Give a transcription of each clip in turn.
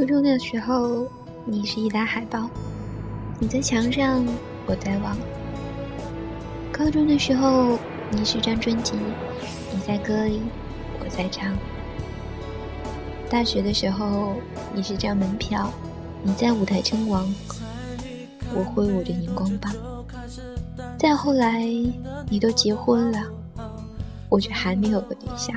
初中的时候，你是一沓海报，你在墙上，我在望。高中的时候，你是张专辑，你在歌里，我在唱。大学的时候，你是张门票，你在舞台称王，我挥舞着荧光棒。再后来，你都结婚了，我却还没有个对象。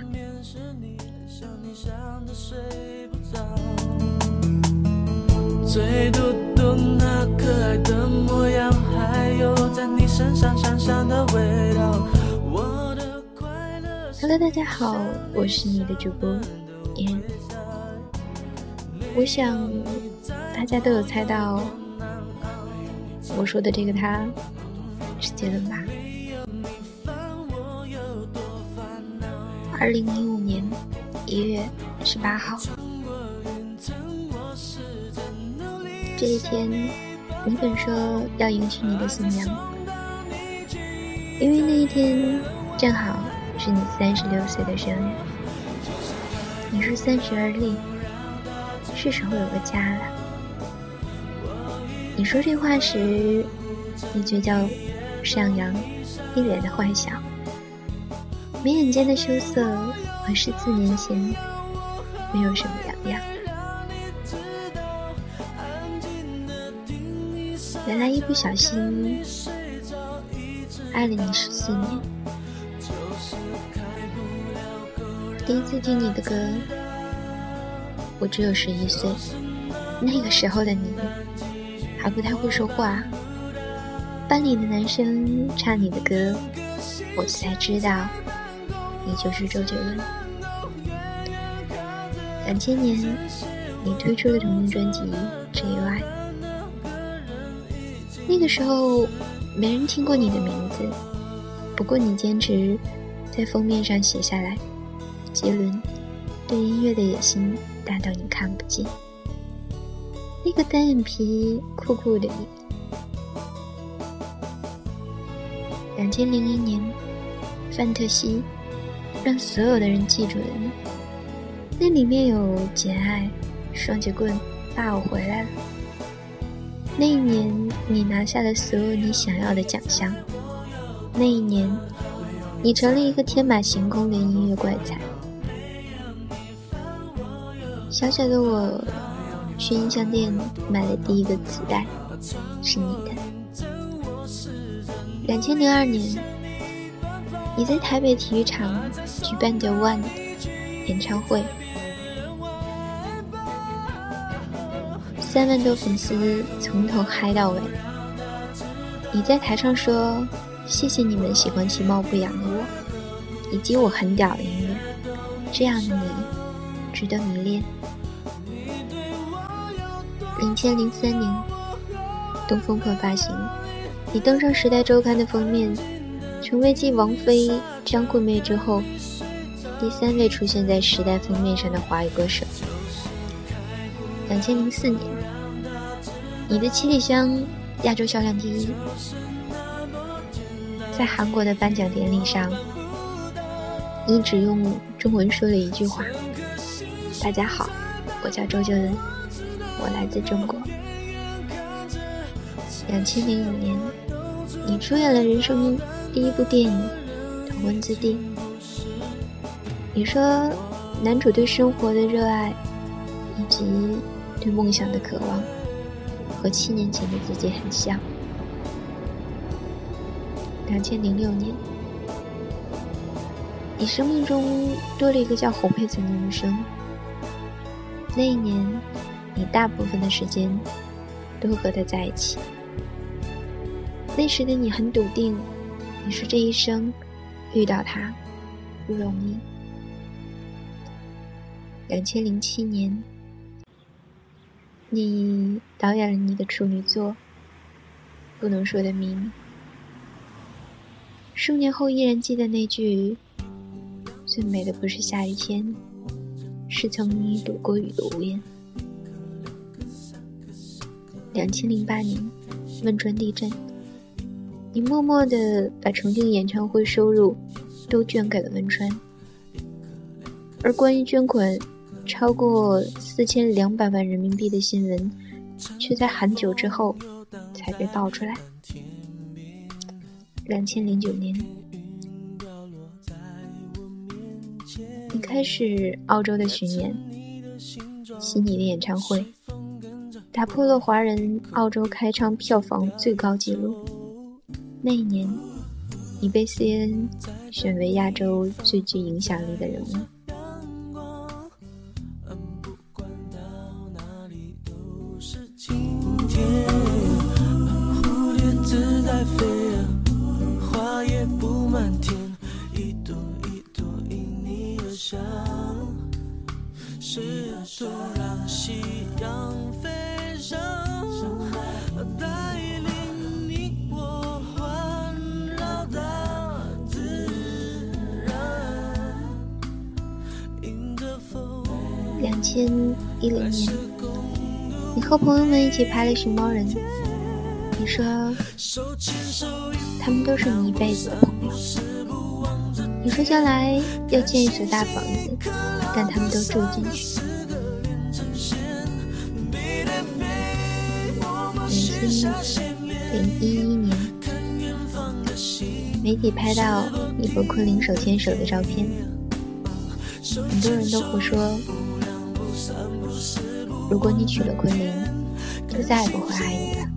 最嘟嘟那可爱的模样，还有在你身上香香的味道。Hello，大家好，我是你的主播妍。我想大家都有猜到我说的这个他是杰伦吧？二零一五年一月十八号。这一天，你本说要迎娶你的新娘，因为那一天正好是你三十六岁的生日。你说三十而立，是时候有个家了。你说这话时，你嘴角上扬，一脸的坏笑，眉眼间的羞涩和十四年前没有什么两样。原来一不小心爱了你十四年。第一次听你的歌，我只有十一岁。那个时候的你还不太会说话，班里的男生唱你的歌，我才知道你就是周杰伦。两千年，你推出的同名专辑《那时候，没人听过你的名字。不过你坚持在封面上写下来：“杰伦对音乐的野心大到你看不见。”那个单眼皮酷酷的你。两千零一年，范特西让所有的人记住了你。那里面有《简爱》《双截棍》《爸，我回来了》。那一年，你拿下了所有你想要的奖项。那一年，你成了一个天马行空的音乐怪才。小小的我，去音像店买了第一个磁带，是你的。两千零二年，你在台北体育场举办的 One 演唱会。三万多粉丝从头嗨到尾，你在台上说：“谢谢你们喜欢其貌不扬的我，以及我很屌的音乐，这样的你值得迷恋。”两千零三年，《东风破》发行，你登上《时代周刊》的封面，成为继王菲、张惠妹之后第三位出现在《时代》封面上的华语歌手。两千零四年。你的七里香亚洲销量第一，在韩国的颁奖典礼上，你只用中文说了一句话：“大家好，我叫周杰伦，我来自中国。”两千零五年，你出演了人生第一部电影《头文字 D》。你说，男主对生活的热爱，以及对梦想的渴望。和七年前的自己很像。两千零六年，你生命中多了一个叫侯佩岑的女生。那一年，你大部分的时间都和她在一起。那时的你很笃定，你说这一生遇到她不容易。两千零七年。你导演了你的处女作，不能说的秘密。数年后依然记得那句：“最美的不是下雨天，是曾与你躲过雨的屋檐。”两千零八年汶川地震，你默默的把重庆演唱会收入都捐给了汶川。而关于捐款，超过四千两百万人民币的新闻，却在很久之后才被爆出来。两千零九年，你开始澳洲的巡演，悉尼的演唱会打破了华人澳洲开唱票房最高纪录。那一年，你被 CNN 选为亚洲最具影响力的人物。两千一零年，你和朋友们一起拍了《熊猫人》。你说，他们都是你一辈子的朋友。你说将来要建一所大房子，但他们都住进去。零一一年，媒体拍到你和昆凌手牵手的照片，很多人都会说。如果你娶了昆凌，就再也不会爱你了。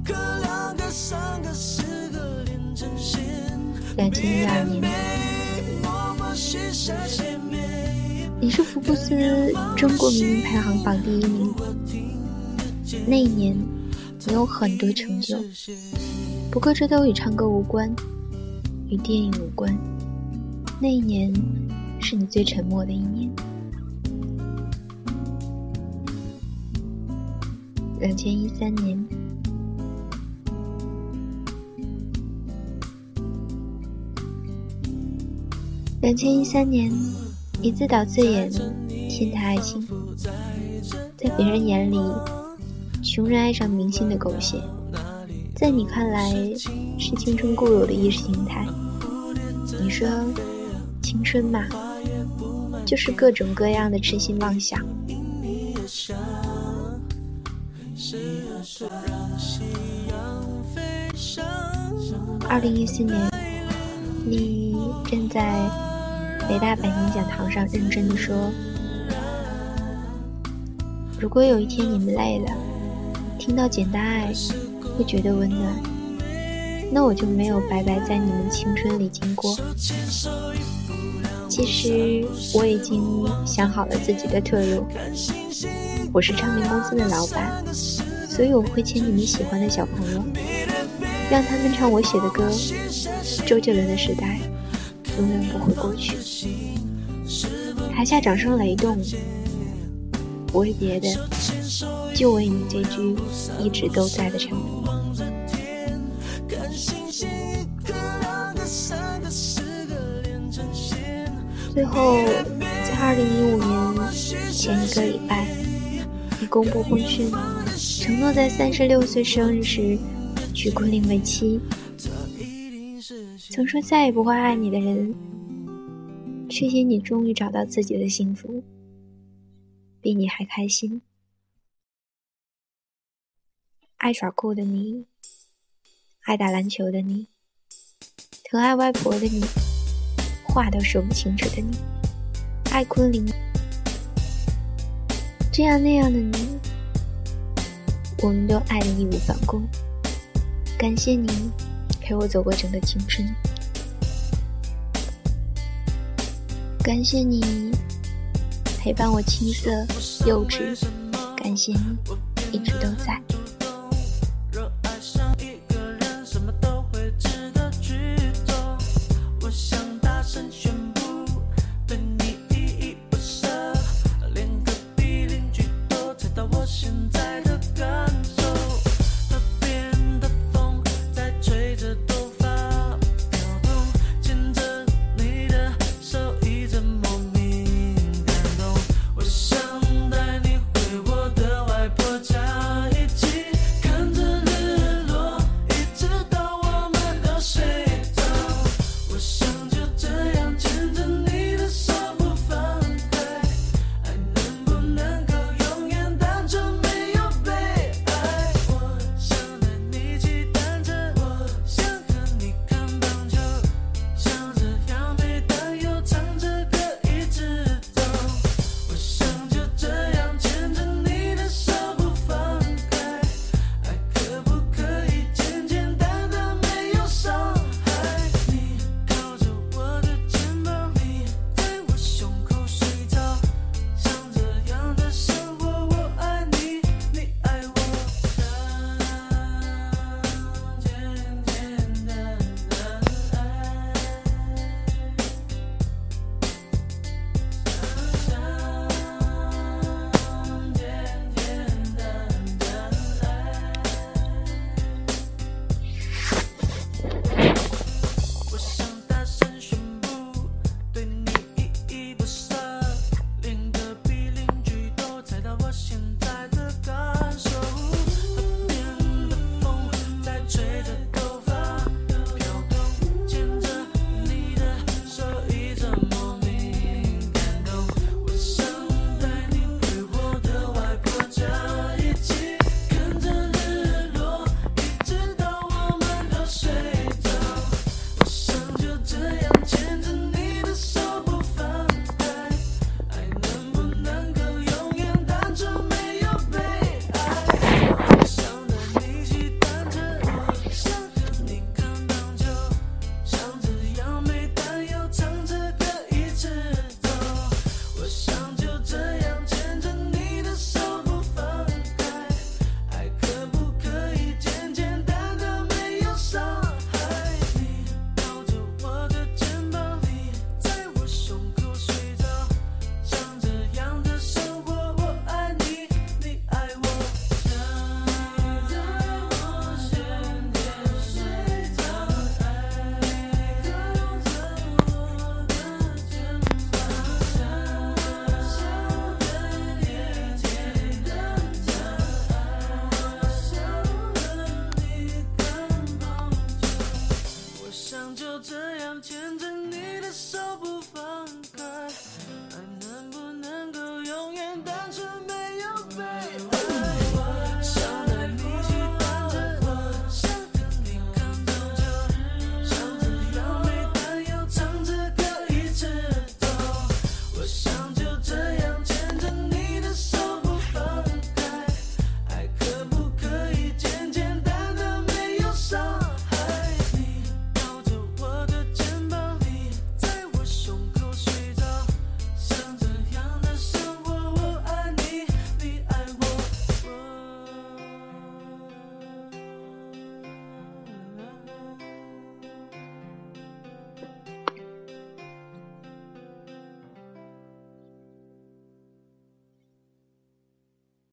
两千一二年，你是福布斯中国名人排行榜第一名。那一年，你有很多成就，不过这都与唱歌无关，与电影无关。那一年，是你最沉默的一年。两千一三年，两千一三年，你自导自演《天台爱情》，在别人眼里，穷人爱上明星的狗血，在你看来是青春固有的意识形态。你说，青春嘛，就是各种各样的痴心妄想。二零一四年，你站在北大百年讲堂上，认真的说：“如果有一天你们累了，听到《简单爱》会觉得温暖，那我就没有白白在你们青春里经过。其实我已经想好了自己的退路。”我是唱片公司的老板，所以我会签你们喜欢的小朋友，让他们唱我写的歌。周杰伦的时代永远不会过去。台下掌声雷动，不为别的，就为你这句一直都在的承诺。最后，在二零一五年前一个礼拜。你公布婚讯，承诺在三十六岁生日时娶昆凌为妻。曾说再也不会爱你的人，却因你终于找到自己的幸福，比你还开心。爱耍酷的你，爱打篮球的你，疼爱外婆的你，话都说不清楚的你，爱昆凌。这样那样的你，我们都爱的义无反顾。感谢你陪我走过整个青春，感谢你陪伴我青涩幼稚，感谢你一直都在。